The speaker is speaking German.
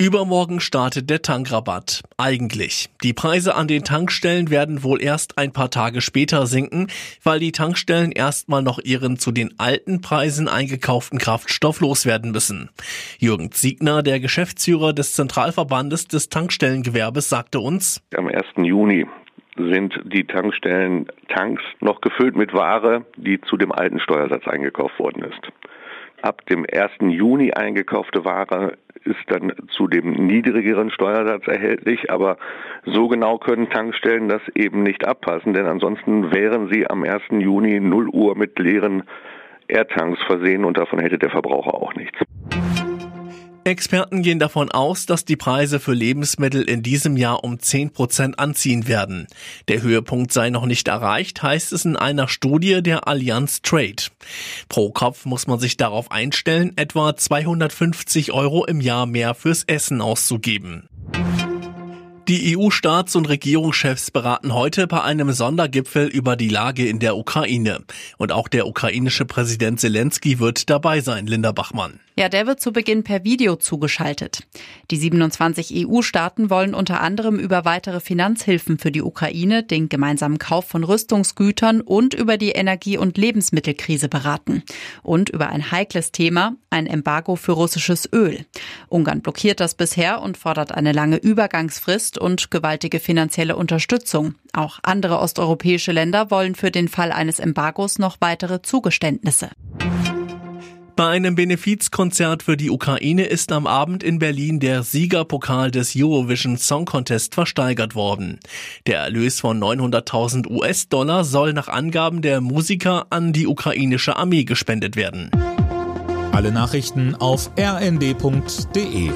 Übermorgen startet der Tankrabatt. Eigentlich. Die Preise an den Tankstellen werden wohl erst ein paar Tage später sinken, weil die Tankstellen erstmal noch ihren zu den alten Preisen eingekauften Kraftstoff loswerden müssen. Jürgen Ziegner, der Geschäftsführer des Zentralverbandes des Tankstellengewerbes, sagte uns, am 1. Juni sind die Tankstellen Tanks noch gefüllt mit Ware, die zu dem alten Steuersatz eingekauft worden ist. Ab dem 1. Juni eingekaufte Ware ist dann zu dem niedrigeren Steuersatz erhältlich, aber so genau können Tankstellen das eben nicht abpassen, denn ansonsten wären sie am 1. Juni 0 Uhr mit leeren Airtanks versehen und davon hätte der Verbraucher auch nichts. Experten gehen davon aus, dass die Preise für Lebensmittel in diesem Jahr um 10 Prozent anziehen werden. Der Höhepunkt sei noch nicht erreicht, heißt es in einer Studie der Allianz Trade. Pro Kopf muss man sich darauf einstellen, etwa 250 Euro im Jahr mehr fürs Essen auszugeben. Die EU-Staats- und Regierungschefs beraten heute bei einem Sondergipfel über die Lage in der Ukraine. Und auch der ukrainische Präsident Zelensky wird dabei sein, Linda Bachmann. Ja, der wird zu Beginn per Video zugeschaltet. Die 27 EU-Staaten wollen unter anderem über weitere Finanzhilfen für die Ukraine, den gemeinsamen Kauf von Rüstungsgütern und über die Energie- und Lebensmittelkrise beraten. Und über ein heikles Thema, ein Embargo für russisches Öl. Ungarn blockiert das bisher und fordert eine lange Übergangsfrist und gewaltige finanzielle Unterstützung. Auch andere osteuropäische Länder wollen für den Fall eines Embargos noch weitere Zugeständnisse. Bei einem Benefizkonzert für die Ukraine ist am Abend in Berlin der Siegerpokal des Eurovision Song Contest versteigert worden. Der Erlös von 900.000 US-Dollar soll nach Angaben der Musiker an die ukrainische Armee gespendet werden. Alle Nachrichten auf rnd.de